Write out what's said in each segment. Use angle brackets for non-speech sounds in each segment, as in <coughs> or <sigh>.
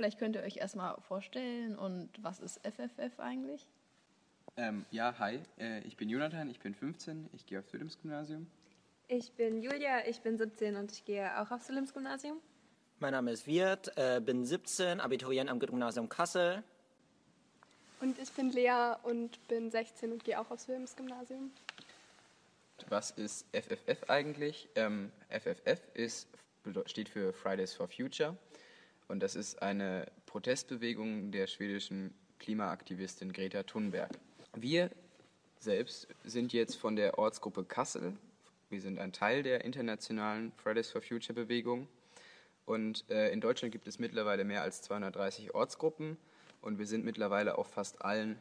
vielleicht könnt ihr euch erstmal vorstellen und was ist FFF eigentlich? Ähm, ja, hi, äh, ich bin Jonathan, ich bin 15, ich gehe aufs Wilhelms-Gymnasium. Ich bin Julia, ich bin 17 und ich gehe auch aufs Wilhelms-Gymnasium. Mein Name ist Wirt, äh, bin 17, Abiturient am Gymnasium Kassel. Und ich bin Lea und bin 16 und gehe auch aufs Wilhelms-Gymnasium. Was ist FFF eigentlich? Ähm, FFF ist, steht für Fridays for Future und das ist eine Protestbewegung der schwedischen Klimaaktivistin Greta Thunberg. Wir selbst sind jetzt von der Ortsgruppe Kassel. Wir sind ein Teil der internationalen Fridays for Future Bewegung. Und äh, in Deutschland gibt es mittlerweile mehr als 230 Ortsgruppen und wir sind mittlerweile auf fast allen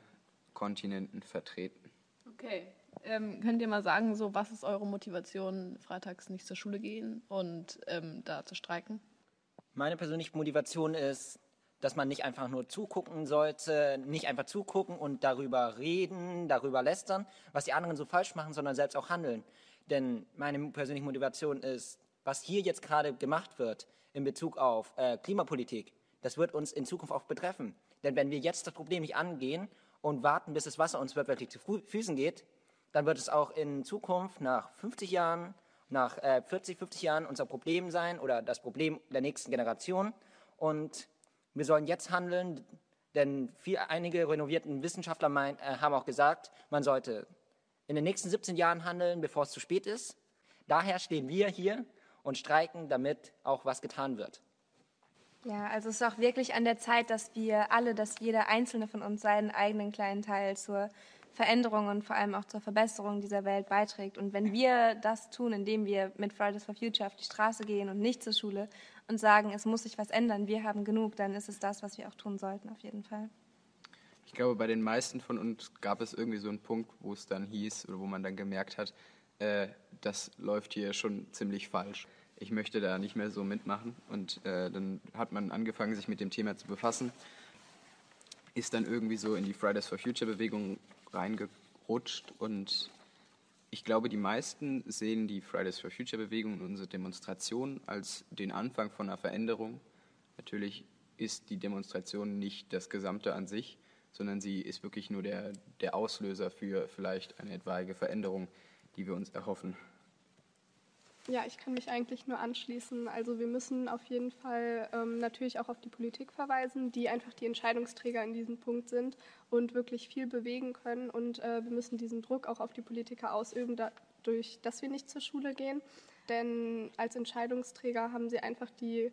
Kontinenten vertreten. Okay. Ähm, könnt ihr mal sagen, so was ist eure Motivation, freitags nicht zur Schule gehen und ähm, da zu streiken? Meine persönliche Motivation ist, dass man nicht einfach nur zugucken sollte, nicht einfach zugucken und darüber reden, darüber lästern, was die anderen so falsch machen, sondern selbst auch handeln. Denn meine persönliche Motivation ist, was hier jetzt gerade gemacht wird in Bezug auf äh, Klimapolitik, das wird uns in Zukunft auch betreffen. Denn wenn wir jetzt das Problem nicht angehen und warten, bis das Wasser uns wirklich zu Füßen geht, dann wird es auch in Zukunft nach 50 Jahren, nach äh, 40, 50 Jahren unser Problem sein oder das Problem der nächsten Generation. Und wir sollen jetzt handeln, denn viel, einige renovierten Wissenschaftler mein, äh, haben auch gesagt, man sollte in den nächsten 17 Jahren handeln, bevor es zu spät ist. Daher stehen wir hier und streiken, damit auch was getan wird. Ja, also es ist auch wirklich an der Zeit, dass wir alle, dass jeder einzelne von uns seinen eigenen kleinen Teil zur Veränderung und vor allem auch zur Verbesserung dieser Welt beiträgt. Und wenn wir das tun, indem wir mit Fridays for Future auf die Straße gehen und nicht zur Schule und sagen, es muss sich was ändern, wir haben genug, dann ist es das, was wir auch tun sollten, auf jeden Fall. Ich glaube, bei den meisten von uns gab es irgendwie so einen Punkt, wo es dann hieß oder wo man dann gemerkt hat, äh, das läuft hier schon ziemlich falsch. Ich möchte da nicht mehr so mitmachen. Und äh, dann hat man angefangen, sich mit dem Thema zu befassen, ist dann irgendwie so in die Fridays for Future Bewegung reingerutscht und ich glaube, die meisten sehen die Fridays for Future Bewegung und unsere Demonstration als den Anfang von einer Veränderung. Natürlich ist die Demonstration nicht das Gesamte an sich, sondern sie ist wirklich nur der, der Auslöser für vielleicht eine etwaige Veränderung, die wir uns erhoffen. Ja, ich kann mich eigentlich nur anschließen. Also wir müssen auf jeden Fall ähm, natürlich auch auf die Politik verweisen, die einfach die Entscheidungsträger in diesem Punkt sind und wirklich viel bewegen können. Und äh, wir müssen diesen Druck auch auf die Politiker ausüben, dadurch, dass wir nicht zur Schule gehen. Denn als Entscheidungsträger haben sie einfach die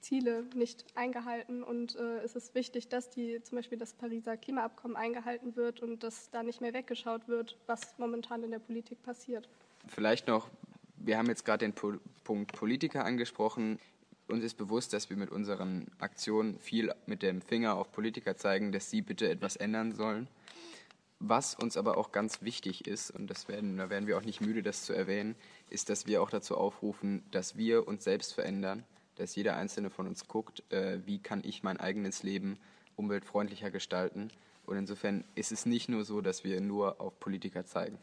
Ziele nicht eingehalten und äh, es ist wichtig, dass die zum Beispiel das Pariser Klimaabkommen eingehalten wird und dass da nicht mehr weggeschaut wird, was momentan in der Politik passiert. Vielleicht noch wir haben jetzt gerade den po Punkt Politiker angesprochen. Uns ist bewusst, dass wir mit unseren Aktionen viel mit dem Finger auf Politiker zeigen, dass sie bitte etwas ändern sollen. Was uns aber auch ganz wichtig ist, und das werden, da werden wir auch nicht müde, das zu erwähnen, ist, dass wir auch dazu aufrufen, dass wir uns selbst verändern, dass jeder einzelne von uns guckt, äh, wie kann ich mein eigenes Leben umweltfreundlicher gestalten. Und insofern ist es nicht nur so, dass wir nur auf Politiker zeigen.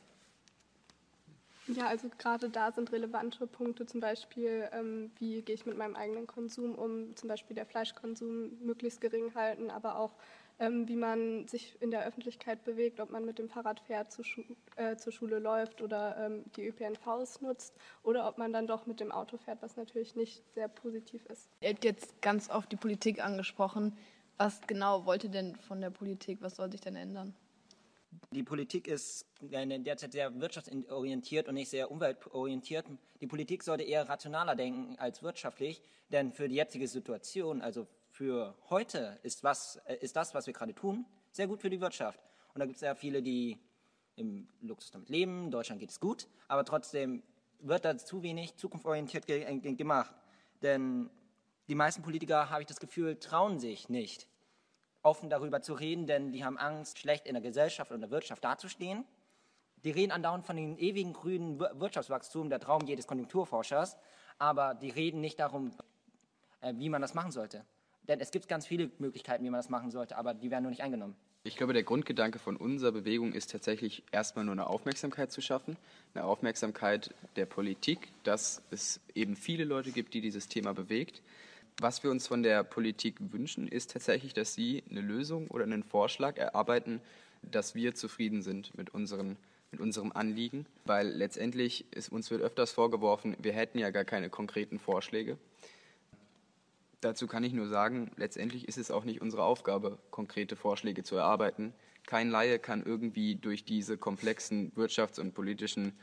Ja, also gerade da sind relevante Punkte, zum Beispiel, ähm, wie gehe ich mit meinem eigenen Konsum um, zum Beispiel der Fleischkonsum möglichst gering halten, aber auch ähm, wie man sich in der Öffentlichkeit bewegt, ob man mit dem Fahrrad fährt, zu Schu äh, zur Schule läuft oder ähm, die ÖPNVs nutzt oder ob man dann doch mit dem Auto fährt, was natürlich nicht sehr positiv ist. Ihr habt jetzt ganz oft die Politik angesprochen. Was genau wollt ihr denn von der Politik? Was soll sich denn ändern? Die Politik ist derzeit sehr wirtschaftsorientiert und nicht sehr umweltorientiert. Die Politik sollte eher rationaler denken als wirtschaftlich, denn für die jetzige Situation, also für heute, ist, was, äh, ist das, was wir gerade tun, sehr gut für die Wirtschaft. Und da gibt es sehr viele, die im Luxus damit leben. In Deutschland geht es gut, aber trotzdem wird da zu wenig zukunftsorientiert gemacht. Denn die meisten Politiker, habe ich das Gefühl, trauen sich nicht offen darüber zu reden, denn die haben Angst, schlecht in der Gesellschaft und der Wirtschaft dazustehen. Die reden andauernd von dem ewigen grünen Wirtschaftswachstum, der Traum jedes Konjunkturforschers, aber die reden nicht darum, äh, wie man das machen sollte. Denn es gibt ganz viele Möglichkeiten, wie man das machen sollte, aber die werden nur nicht eingenommen. Ich glaube, der Grundgedanke von unserer Bewegung ist tatsächlich erstmal nur eine Aufmerksamkeit zu schaffen, eine Aufmerksamkeit der Politik, dass es eben viele Leute gibt, die dieses Thema bewegt Was wir uns von der Politik wünschen, ist tatsächlich, dass sie eine Lösung oder einen Vorschlag erarbeiten, dass wir zufrieden sind mit, unseren, mit unserem Anliegen, weil letztendlich ist, uns wird öfters vorgeworfen, wir hätten ja gar keine konkreten Vorschläge. Dazu kann ich nur sagen, letztendlich ist es auch nicht unsere Aufgabe, konkrete Vorschläge zu erarbeiten. Kein Laie kann irgendwie durch diese komplexen wirtschafts- und politischen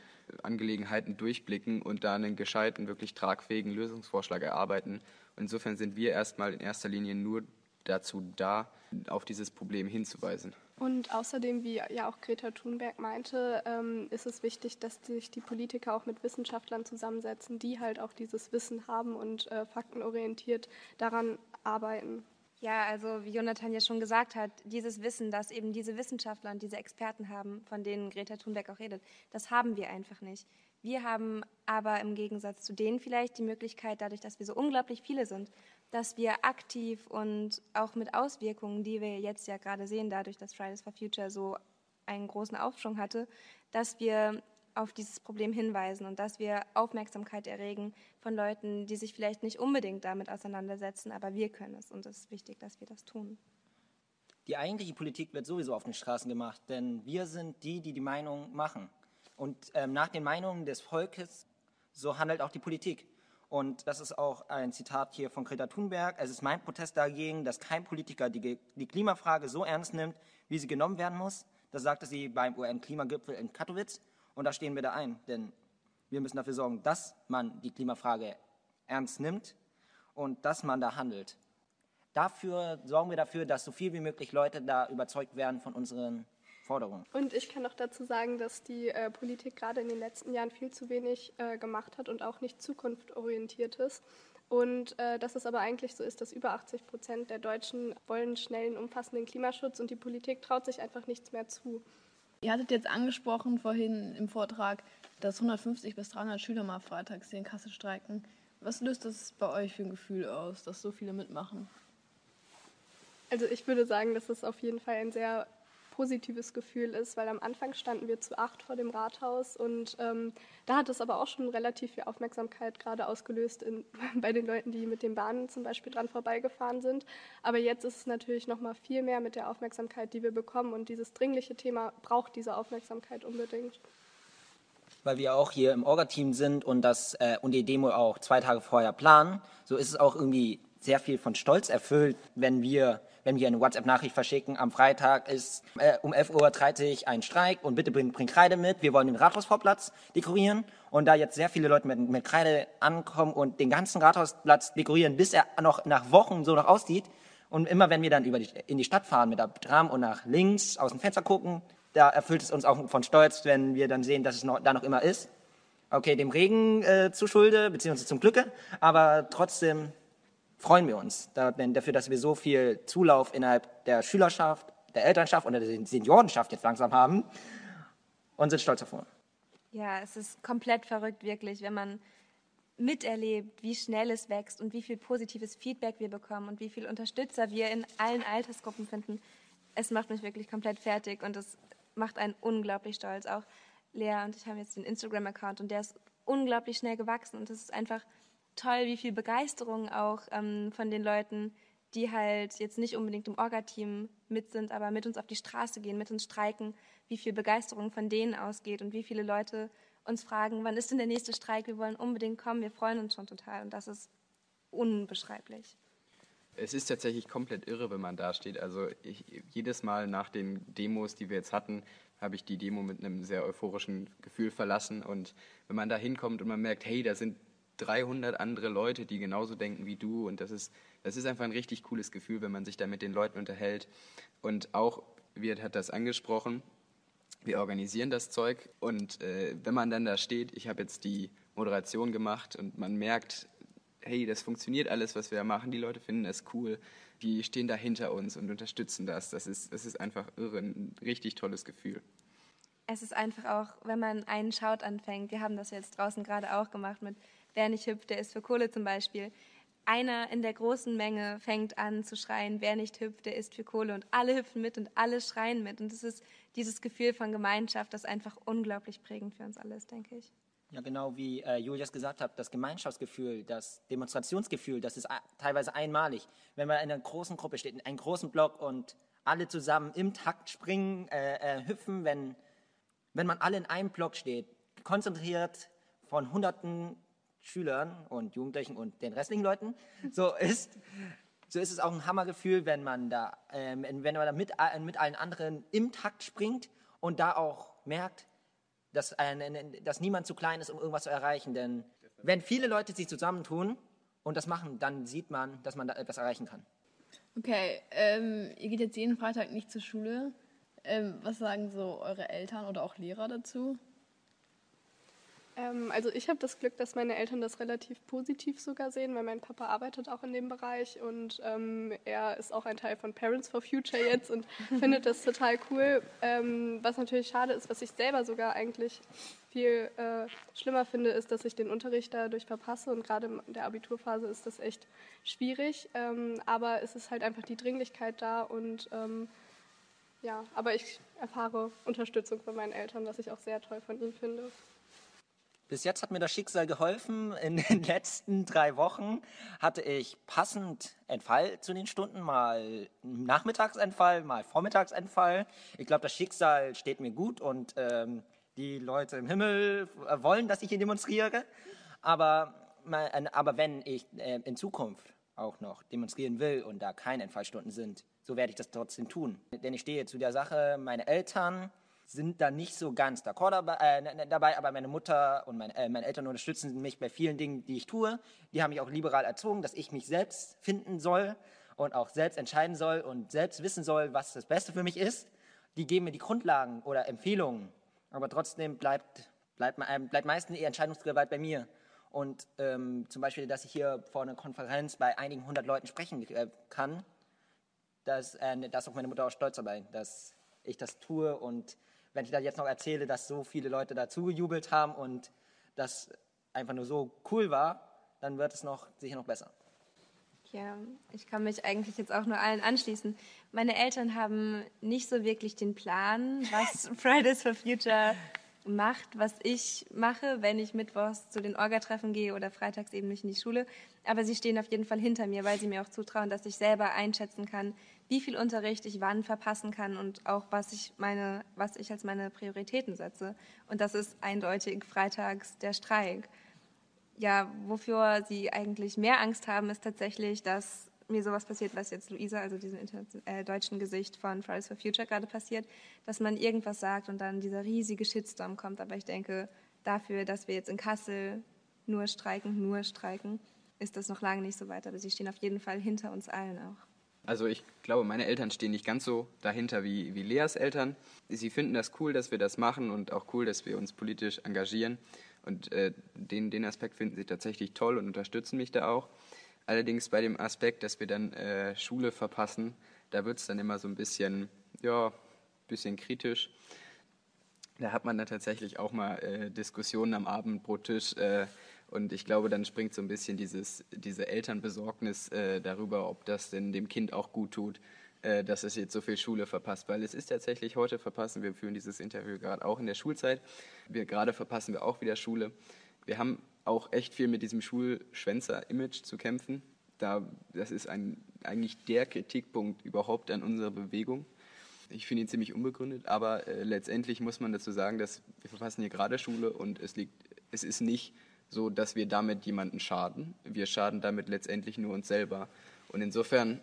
Angelegenheiten durchblicken und da einen gescheiten, wirklich tragfähigen Lösungsvorschlag erarbeiten. Insofern sind wir erstmal in erster Linie nur dazu da, auf dieses Problem hinzuweisen. Und außerdem, wie ja auch Greta Thunberg meinte, ähm, ist es wichtig, dass sich die Politiker auch mit Wissenschaftlern zusammensetzen, die halt auch dieses Wissen haben und äh, faktenorientiert daran arbeiten. Ja, also wie Jonathan ja schon gesagt hat, dieses Wissen, das eben diese Wissenschaftler und diese Experten haben, von denen Greta Thunberg auch redet, das haben wir einfach nicht. Wir haben aber im Gegensatz zu denen vielleicht die Möglichkeit, dadurch, dass wir so unglaublich viele sind, dass wir aktiv und auch mit Auswirkungen, die wir jetzt ja gerade sehen, dadurch, dass Fridays for Future so einen großen Aufschwung hatte, dass wir auf dieses Problem hinweisen und dass wir Aufmerksamkeit erregen von Leuten, die sich vielleicht nicht unbedingt damit auseinandersetzen, aber wir können es und es ist wichtig, dass wir das tun. Die eigentliche Politik wird sowieso auf den Straßen gemacht, denn wir sind die, die die Meinung machen. Und ähm, nach den Meinungen des Volkes, so handelt auch die Politik. Und das ist auch ein Zitat hier von Greta Thunberg. Es ist mein Protest dagegen, dass kein Politiker die, die Klimafrage so ernst nimmt, wie sie genommen werden muss. Das sagte sie beim UN-Klimagipfel in Katowice. Und da stehen wir da ein, denn wir müssen dafür sorgen, dass man die Klimafrage ernst nimmt und dass man da handelt. Dafür sorgen wir dafür, dass so viel wie möglich Leute da überzeugt werden von unseren Forderungen. Und ich kann noch dazu sagen, dass die äh, Politik gerade in den letzten Jahren viel zu wenig äh, gemacht hat und auch nicht zukunftsorientiert ist. Und äh, dass es aber eigentlich so ist, dass über 80 Prozent der Deutschen wollen schnellen, umfassenden Klimaschutz und die Politik traut sich einfach nichts mehr zu. Ihr hattet jetzt angesprochen vorhin im Vortrag, dass 150 bis 300 Schüler mal freitags hier in Kassel streiken. Was löst das bei euch für ein Gefühl aus, dass so viele mitmachen? Also ich würde sagen, dass es auf jeden Fall ein sehr positives Gefühl ist, weil am Anfang standen wir zu acht vor dem Rathaus und ähm, da hat es aber auch schon relativ viel Aufmerksamkeit gerade ausgelöst in, <laughs> bei den Leuten, die mit den Bahnen zum Beispiel dran vorbeigefahren sind. Aber jetzt ist es natürlich noch mal viel mehr mit der Aufmerksamkeit, die wir bekommen und dieses dringliche Thema braucht diese Aufmerksamkeit unbedingt. Weil wir auch hier im Orga-Team sind und, das, äh, und die Demo auch zwei Tage vorher planen, so ist es auch irgendwie sehr viel von Stolz erfüllt, wenn wir wenn wir eine WhatsApp-Nachricht verschicken, am Freitag ist äh, um 11.30 Uhr ein Streik und bitte bring, bring Kreide mit, wir wollen den Rathausvorplatz dekorieren. Und da jetzt sehr viele Leute mit, mit Kreide ankommen und den ganzen Rathausplatz dekorieren, bis er noch nach Wochen so noch aussieht, und immer wenn wir dann über die, in die Stadt fahren mit der Tram und nach links aus dem Fenster gucken, da erfüllt es uns auch von Stolz, wenn wir dann sehen, dass es noch, da noch immer ist. Okay, dem Regen äh, zu Schulde, beziehungsweise zum Glücke, aber trotzdem freuen wir uns dafür, dass wir so viel Zulauf innerhalb der Schülerschaft, der Elternschaft und der Seniorenschaft jetzt langsam haben und sind stolz uns. Ja, es ist komplett verrückt, wirklich, wenn man miterlebt, wie schnell es wächst und wie viel positives Feedback wir bekommen und wie viel Unterstützer wir in allen Altersgruppen finden. Es macht mich wirklich komplett fertig und es macht einen unglaublich stolz. Auch Lea und ich haben jetzt den Instagram-Account und der ist unglaublich schnell gewachsen und es ist einfach toll, wie viel Begeisterung auch ähm, von den Leuten, die halt jetzt nicht unbedingt im Orga-Team mit sind, aber mit uns auf die Straße gehen, mit uns streiken, wie viel Begeisterung von denen ausgeht und wie viele Leute uns fragen, wann ist denn der nächste Streik? Wir wollen unbedingt kommen, wir freuen uns schon total und das ist unbeschreiblich. Es ist tatsächlich komplett irre, wenn man da steht. Also ich, jedes Mal nach den Demos, die wir jetzt hatten, habe ich die Demo mit einem sehr euphorischen Gefühl verlassen. Und wenn man da hinkommt und man merkt, hey, da sind 300 andere Leute, die genauso denken wie du. Und das ist, das ist einfach ein richtig cooles Gefühl, wenn man sich da mit den Leuten unterhält. Und auch, Wirt hat das angesprochen, wir organisieren das Zeug. Und äh, wenn man dann da steht, ich habe jetzt die Moderation gemacht und man merkt, hey, das funktioniert alles, was wir machen. Die Leute finden es cool. Die stehen da hinter uns und unterstützen das. Das ist, das ist einfach irre, ein richtig tolles Gefühl es ist einfach auch, wenn man einen Shout anfängt, wir haben das jetzt draußen gerade auch gemacht mit Wer nicht hüpft, der ist für Kohle zum Beispiel. Einer in der großen Menge fängt an zu schreien, wer nicht hüpft, der ist für Kohle. Und alle hüpfen mit und alle schreien mit. Und es ist dieses Gefühl von Gemeinschaft, das einfach unglaublich prägend für uns alle ist, denke ich. Ja, genau wie äh, Julius gesagt hat, das Gemeinschaftsgefühl, das Demonstrationsgefühl, das ist teilweise einmalig. Wenn man in einer großen Gruppe steht, in einem großen Block und alle zusammen im Takt springen, äh, äh, hüpfen, wenn, wenn man alle in einem Block steht, konzentriert von hunderten Schülern und Jugendlichen und den restlichen Leuten, so ist, so ist es auch ein Hammergefühl, wenn man da, ähm, wenn man da mit, äh, mit allen anderen im Takt springt und da auch merkt, dass, äh, dass niemand zu klein ist, um irgendwas zu erreichen. Denn wenn viele Leute sich zusammentun und das machen, dann sieht man, dass man da etwas erreichen kann. Okay, ähm, ihr geht jetzt jeden Freitag nicht zur Schule. Ähm, was sagen so eure Eltern oder auch Lehrer dazu? Ähm, also ich habe das Glück, dass meine Eltern das relativ positiv sogar sehen, weil mein Papa arbeitet auch in dem Bereich und ähm, er ist auch ein Teil von Parents for Future jetzt und <laughs> findet das total cool. Ähm, was natürlich schade ist, was ich selber sogar eigentlich viel äh, schlimmer finde, ist, dass ich den Unterricht dadurch verpasse und gerade in der Abiturphase ist das echt schwierig. Ähm, aber es ist halt einfach die Dringlichkeit da und ähm, ja, aber ich erfahre Unterstützung von meinen Eltern, was ich auch sehr toll von ihnen finde. Bis jetzt hat mir das Schicksal geholfen. In <laughs> den letzten drei Wochen hatte ich passend Entfall zu den Stunden, mal Nachmittagsentfall, mal Vormittagsentfall. Ich glaube, das Schicksal steht mir gut und ähm, die Leute im Himmel wollen, dass ich hier demonstriere. Aber, aber wenn ich äh, in Zukunft auch noch demonstrieren will und da keine Entfallstunden sind, so werde ich das trotzdem tun. Denn ich stehe zu der Sache, meine Eltern sind da nicht so ganz d'accord dabei, äh, dabei, aber meine Mutter und mein, äh, meine Eltern unterstützen mich bei vielen Dingen, die ich tue. Die haben mich auch liberal erzogen, dass ich mich selbst finden soll und auch selbst entscheiden soll und selbst wissen soll, was das Beste für mich ist. Die geben mir die Grundlagen oder Empfehlungen, aber trotzdem bleibt, bleibt, bleibt meistens die Entscheidungsgewalt bei mir. Und ähm, zum Beispiel, dass ich hier vor einer Konferenz bei einigen hundert Leuten sprechen äh, kann, dass, äh, ist auch meine Mutter auch stolz dabei, dass ich das tue und wenn ich da jetzt noch erzähle, dass so viele Leute dazu gejubelt haben und das einfach nur so cool war, dann wird es noch sicher noch besser. Ja, ich kann mich eigentlich jetzt auch nur allen anschließen. Meine Eltern haben nicht so wirklich den Plan, was <laughs> Fridays for Future macht, was ich mache, wenn ich mittwochs zu den Orga-Treffen gehe oder freitags eben nicht in die Schule. Aber sie stehen auf jeden Fall hinter mir, weil sie mir auch zutrauen, dass ich selber einschätzen kann, wie viel Unterricht ich wann verpassen kann und auch was ich meine, was ich als meine Prioritäten setze. Und das ist eindeutig freitags der Streik. Ja, wofür sie eigentlich mehr Angst haben, ist tatsächlich, dass mir sowas passiert, was jetzt Luisa, also diesem äh, deutschen Gesicht von Fridays for Future gerade passiert, dass man irgendwas sagt und dann dieser riesige Shitstorm kommt. Aber ich denke, dafür, dass wir jetzt in Kassel nur streiken, nur streiken, ist das noch lange nicht so weit. Aber sie stehen auf jeden Fall hinter uns allen auch. Also ich glaube, meine Eltern stehen nicht ganz so dahinter wie, wie Leas Eltern. Sie finden das cool, dass wir das machen und auch cool, dass wir uns politisch engagieren. Und äh, den, den Aspekt finden sie tatsächlich toll und unterstützen mich da auch. Allerdings bei dem Aspekt, dass wir dann äh, Schule verpassen, da wird es dann immer so ein bisschen, ja, bisschen kritisch. Da hat man dann tatsächlich auch mal äh, Diskussionen am Abendbrottisch. Äh, und ich glaube, dann springt so ein bisschen dieses, diese Elternbesorgnis äh, darüber, ob das denn dem Kind auch gut tut, äh, dass es jetzt so viel Schule verpasst. Weil es ist tatsächlich heute verpassen, wir führen dieses Interview gerade auch in der Schulzeit, wir, gerade verpassen wir auch wieder Schule. Wir haben auch echt viel mit diesem Schulschwänzer-Image zu kämpfen. Da, das ist ein, eigentlich der Kritikpunkt überhaupt an unserer Bewegung. Ich finde ihn ziemlich unbegründet, aber äh, letztendlich muss man dazu sagen, dass wir verpassen hier gerade Schule und es, liegt, es ist nicht so dass wir damit jemanden schaden. Wir schaden damit letztendlich nur uns selber. Und insofern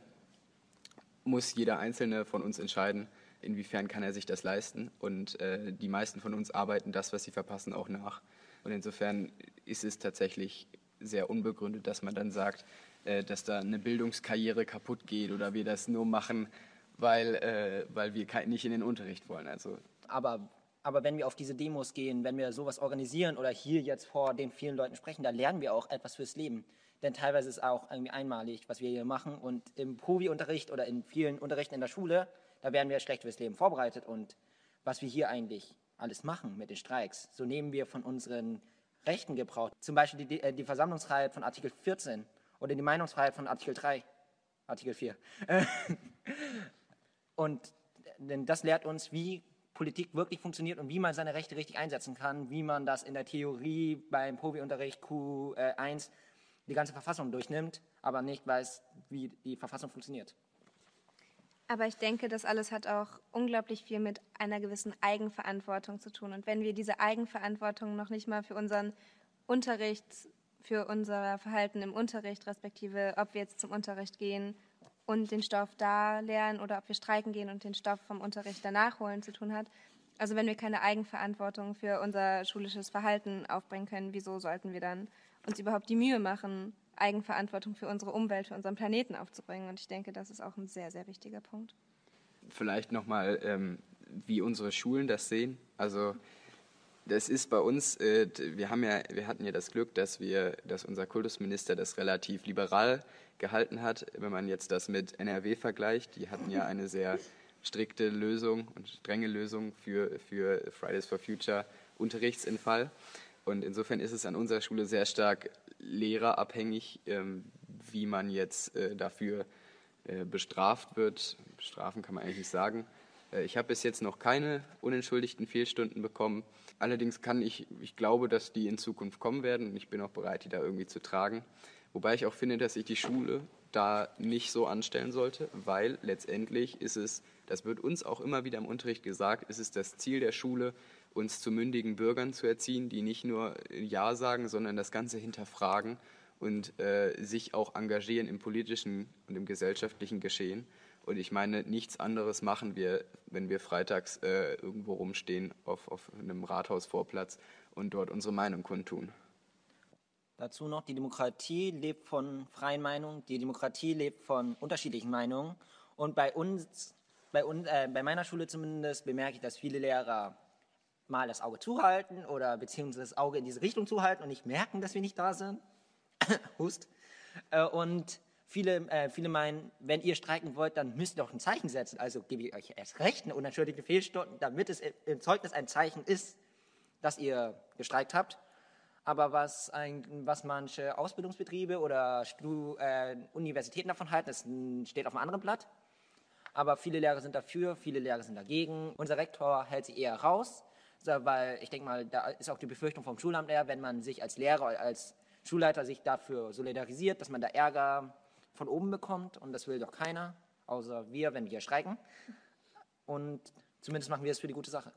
muss jeder Einzelne von uns entscheiden, inwiefern kann er sich das leisten. Und äh, die meisten von uns arbeiten das, was sie verpassen, auch nach. Und insofern ist es tatsächlich sehr unbegründet, dass man dann sagt, äh, dass da eine Bildungskarriere kaputt geht oder wir das nur machen, weil, äh, weil wir nicht in den Unterricht wollen. Also, Aber aber wenn wir auf diese Demos gehen, wenn wir sowas organisieren oder hier jetzt vor den vielen Leuten sprechen, da lernen wir auch etwas fürs Leben. Denn teilweise ist es auch irgendwie einmalig, was wir hier machen. Und im Provi-Unterricht oder in vielen Unterrichten in der Schule, da werden wir schlecht fürs Leben vorbereitet. Und was wir hier eigentlich alles machen mit den Streiks, so nehmen wir von unseren Rechten Gebrauch. Zum Beispiel die, die Versammlungsfreiheit von Artikel 14 oder die Meinungsfreiheit von Artikel 3, Artikel 4. <laughs> Und denn das lehrt uns, wie Politik wirklich funktioniert und wie man seine Rechte richtig einsetzen kann, wie man das in der Theorie beim Probeunterricht Q1 die ganze Verfassung durchnimmt, aber nicht weiß, wie die Verfassung funktioniert. Aber ich denke, das alles hat auch unglaublich viel mit einer gewissen Eigenverantwortung zu tun. Und wenn wir diese Eigenverantwortung noch nicht mal für unseren Unterricht, für unser Verhalten im Unterricht, respektive ob wir jetzt zum Unterricht gehen und den Stoff da lernen oder ob wir streiken gehen und den Stoff vom Unterricht danach holen zu tun hat. Also wenn wir keine Eigenverantwortung für unser schulisches Verhalten aufbringen können, wieso sollten wir dann uns überhaupt die Mühe machen, Eigenverantwortung für unsere Umwelt, für unseren Planeten aufzubringen? Und ich denke, das ist auch ein sehr, sehr wichtiger Punkt. Vielleicht nochmal, ähm, wie unsere Schulen das sehen. Also das ist bei uns, äh, wir haben ja, wir hatten ja das Glück, dass wir, dass unser Kultusminister das relativ liberal gehalten hat. Wenn man jetzt das mit NRW vergleicht, die hatten ja eine sehr strikte Lösung und strenge Lösung für, für Fridays for Future Unterrichtsinfall. Und insofern ist es an unserer Schule sehr stark lehrerabhängig, ähm, wie man jetzt äh, dafür äh, bestraft wird. Bestrafen kann man eigentlich nicht sagen. Äh, ich habe bis jetzt noch keine unentschuldigten Fehlstunden bekommen. Allerdings kann ich, ich glaube, dass die in Zukunft kommen werden und ich bin auch bereit, die da irgendwie zu tragen. Wobei ich auch finde, dass sich die Schule da nicht so anstellen sollte, weil letztendlich ist es, das wird uns auch immer wieder im Unterricht gesagt, ist es das Ziel der Schule, uns zu mündigen Bürgern zu erziehen, die nicht nur Ja sagen, sondern das Ganze hinterfragen und äh, sich auch engagieren im politischen und im gesellschaftlichen Geschehen. Und ich meine, nichts anderes machen wir, wenn wir freitags äh, irgendwo rumstehen auf, auf einem Rathausvorplatz und dort unsere Meinung kundtun. Dazu noch, die Demokratie lebt von freien Meinungen, die Demokratie lebt von unterschiedlichen Meinungen. Und bei uns, bei, uns, äh, bei meiner Schule zumindest, bemerke ich, dass viele Lehrer mal das Auge zuhalten oder beziehungsweise das Auge in diese Richtung zuhalten und nicht merken, dass wir nicht da sind. <coughs> Hust. Äh, und viele, äh, viele meinen, wenn ihr streiken wollt, dann müsst ihr doch ein Zeichen setzen. Also gebe ich euch erst recht, eine unentschuldigte Fehlstunde, damit es im Zeugnis ein Zeichen ist, dass ihr gestreikt habt. Aber was, ein, was manche Ausbildungsbetriebe oder Stu, äh, Universitäten davon halten, das steht auf einem anderen Blatt. Aber viele Lehrer sind dafür, viele Lehrer sind dagegen. Unser Rektor hält sie eher raus weil ich denke mal, da ist auch die Befürchtung vom Schulamt eher, wenn man sich als Lehrer, als Schulleiter sich dafür solidarisiert, dass man da Ärger von oben bekommt und das will doch keiner, außer wir, wenn wir streiken. Und zumindest machen wir es für die gute Sache.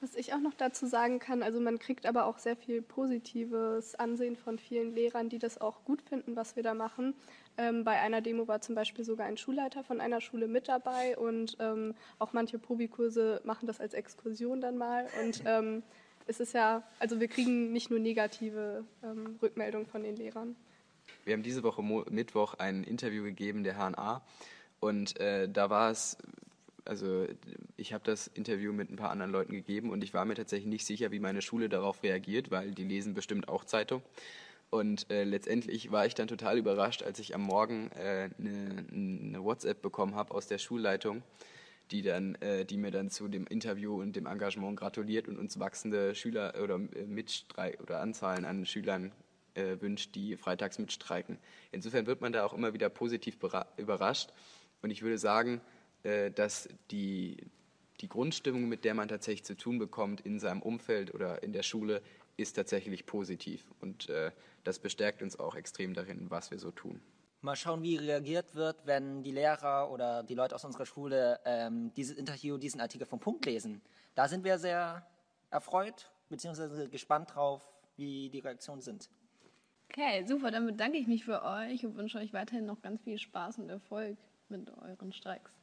Was ich auch noch dazu sagen kann, also man kriegt aber auch sehr viel positives Ansehen von vielen Lehrern, die das auch gut finden, was wir da machen. Ähm, bei einer Demo war zum Beispiel sogar ein Schulleiter von einer Schule mit dabei und ähm, auch manche Probikurse machen das als Exkursion dann mal. Und ähm, es ist ja, also wir kriegen nicht nur negative ähm, Rückmeldungen von den Lehrern. Wir haben diese Woche Mo Mittwoch ein Interview gegeben der HNA und äh, da war es also ich habe das Interview mit ein paar anderen Leuten gegeben und ich war mir tatsächlich nicht sicher, wie meine Schule darauf reagiert, weil die lesen bestimmt auch Zeitung. Und äh, letztendlich war ich dann total überrascht, als ich am Morgen eine äh, ne, ne WhatsApp bekommen habe aus der Schulleitung, die, dann, äh, die mir dann zu dem Interview und dem Engagement gratuliert und uns wachsende Schüler oder äh, Mitstreik oder Anzahlen an Schülern äh, wünscht, die freitags mitstreiken. Insofern wird man da auch immer wieder positiv überrascht. Und ich würde sagen, dass die, die Grundstimmung, mit der man tatsächlich zu tun bekommt in seinem Umfeld oder in der Schule, ist tatsächlich positiv. Und äh, das bestärkt uns auch extrem darin, was wir so tun. Mal schauen, wie reagiert wird, wenn die Lehrer oder die Leute aus unserer Schule ähm, dieses Interview, diesen Artikel vom Punkt lesen. Da sind wir sehr erfreut bzw. gespannt drauf, wie die Reaktionen sind. Okay, super. Dann bedanke ich mich für euch und wünsche euch weiterhin noch ganz viel Spaß und Erfolg mit euren Streiks.